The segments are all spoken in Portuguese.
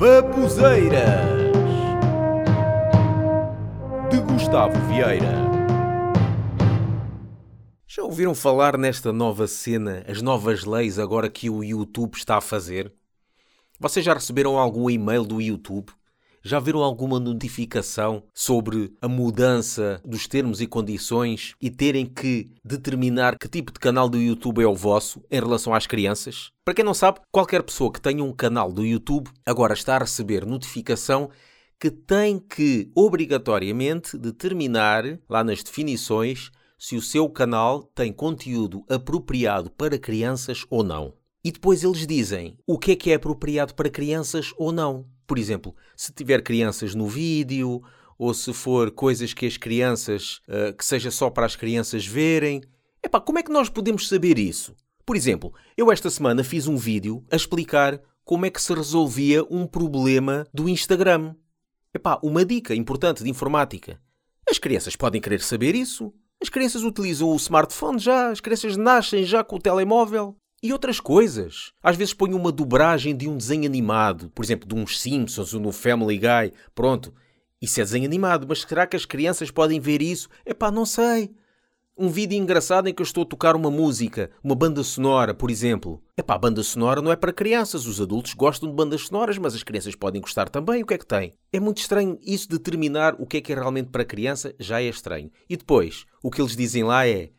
Babuzeiras de Gustavo Vieira. Já ouviram falar nesta nova cena, as novas leis agora que o YouTube está a fazer? Vocês já receberam algum e-mail do YouTube? Já viram alguma notificação sobre a mudança dos termos e condições e terem que determinar que tipo de canal do YouTube é o vosso em relação às crianças? Para quem não sabe, qualquer pessoa que tenha um canal do YouTube agora está a receber notificação que tem que obrigatoriamente determinar lá nas definições se o seu canal tem conteúdo apropriado para crianças ou não. E depois eles dizem o que é que é apropriado para crianças ou não. Por exemplo, se tiver crianças no vídeo, ou se for coisas que as crianças, uh, que seja só para as crianças verem. Epá, como é que nós podemos saber isso? Por exemplo, eu esta semana fiz um vídeo a explicar como é que se resolvia um problema do Instagram. Epá, uma dica importante de informática. As crianças podem querer saber isso. As crianças utilizam o smartphone já, as crianças nascem já com o telemóvel. E outras coisas. Às vezes ponho uma dobragem de um desenho animado, por exemplo, de uns Simpsons ou no Family Guy. Pronto, isso é desenho animado, mas será que as crianças podem ver isso? Epá, não sei. Um vídeo engraçado em que eu estou a tocar uma música, uma banda sonora, por exemplo. Epá, banda sonora não é para crianças. Os adultos gostam de bandas sonoras, mas as crianças podem gostar também. O que é que tem? É muito estranho isso determinar o que é que é realmente para criança, já é estranho. E depois, o que eles dizem lá é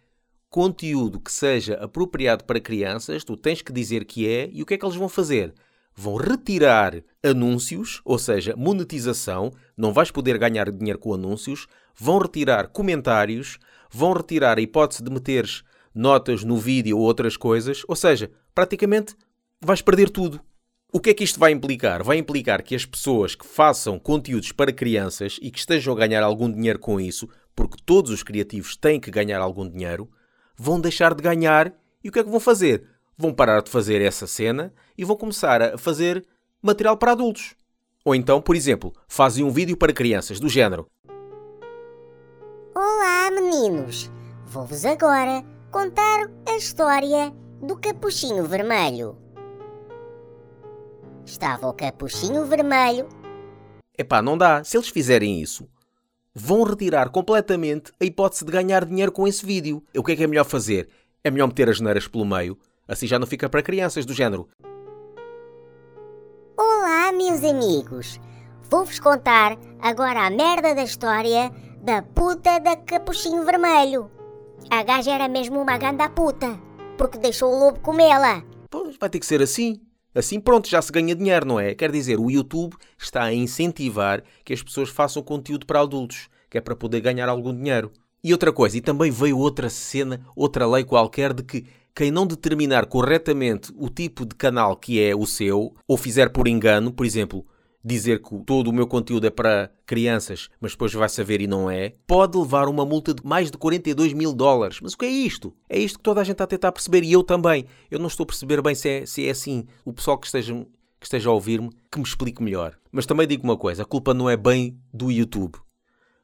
conteúdo que seja apropriado para crianças, tu tens que dizer que é, e o que é que eles vão fazer? Vão retirar anúncios, ou seja, monetização, não vais poder ganhar dinheiro com anúncios, vão retirar comentários, vão retirar a hipótese de meteres notas no vídeo ou outras coisas, ou seja, praticamente vais perder tudo. O que é que isto vai implicar? Vai implicar que as pessoas que façam conteúdos para crianças e que estejam a ganhar algum dinheiro com isso, porque todos os criativos têm que ganhar algum dinheiro, vão deixar de ganhar e o que é que vão fazer? Vão parar de fazer essa cena e vão começar a fazer material para adultos. Ou então, por exemplo, fazem um vídeo para crianças do género: Olá, meninos! Vou-vos agora contar a história do Capuchinho Vermelho. Estava o Capuchinho Vermelho. Epá, não dá. Se eles fizerem isso, vão retirar completamente a hipótese de ganhar dinheiro com esse vídeo. O que é que é melhor fazer? É melhor meter as neiras pelo meio, assim já não fica para crianças do género. Olá, meus amigos! Vou-vos contar agora a merda da história da puta da Capuchinho Vermelho. A gaja era mesmo uma ganda puta, porque deixou o lobo comê-la. Pois, vai ter que ser assim. Assim, pronto, já se ganha dinheiro, não é? Quer dizer, o YouTube está a incentivar que as pessoas façam conteúdo para adultos, que é para poder ganhar algum dinheiro. E outra coisa, e também veio outra cena, outra lei qualquer de que quem não determinar corretamente o tipo de canal que é o seu, ou fizer por engano, por exemplo, dizer que todo o meu conteúdo é para crianças, mas depois vai saber e não é, pode levar uma multa de mais de 42 mil dólares. Mas o que é isto? É isto que toda a gente está a tentar perceber e eu também. Eu não estou a perceber bem se é, se é assim. O pessoal que esteja, que esteja a ouvir-me, que me explique melhor. Mas também digo uma coisa: a culpa não é bem do YouTube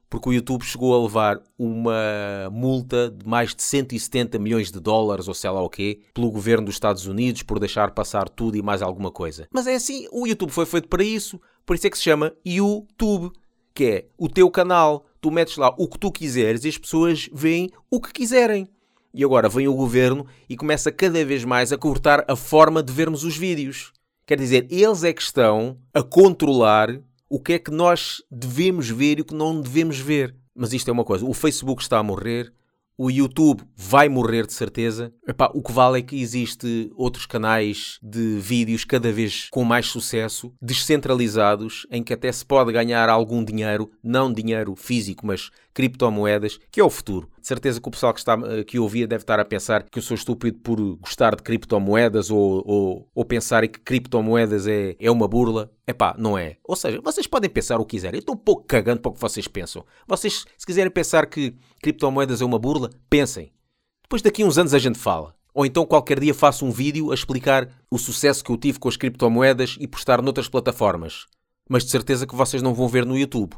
porque o YouTube chegou a levar uma multa de mais de 170 milhões de dólares, ou sei lá o quê, pelo governo dos Estados Unidos por deixar passar tudo e mais alguma coisa. Mas é assim, o YouTube foi feito para isso, por isso é que se chama YouTube, que é o teu canal. Tu metes lá o que tu quiseres e as pessoas veem o que quiserem. E agora vem o governo e começa cada vez mais a cortar a forma de vermos os vídeos. Quer dizer, eles é que estão a controlar o que é que nós devemos ver e o que não devemos ver. Mas isto é uma coisa: o Facebook está a morrer, o YouTube vai morrer de certeza. Epá, o que vale é que existe outros canais de vídeos cada vez com mais sucesso, descentralizados, em que até se pode ganhar algum dinheiro, não dinheiro físico, mas criptomoedas, que é o futuro. De certeza que o pessoal que, está, que ouvia deve estar a pensar que eu sou estúpido por gostar de criptomoedas ou, ou, ou pensar que criptomoedas é, é uma burla. Epá, não é. Ou seja, vocês podem pensar o que quiserem. Eu estou um pouco cagando para o que vocês pensam. Vocês, se quiserem pensar que criptomoedas é uma burla, pensem. Depois daqui uns anos a gente fala. Ou então qualquer dia faço um vídeo a explicar o sucesso que eu tive com as criptomoedas e postar noutras plataformas. Mas de certeza que vocês não vão ver no YouTube.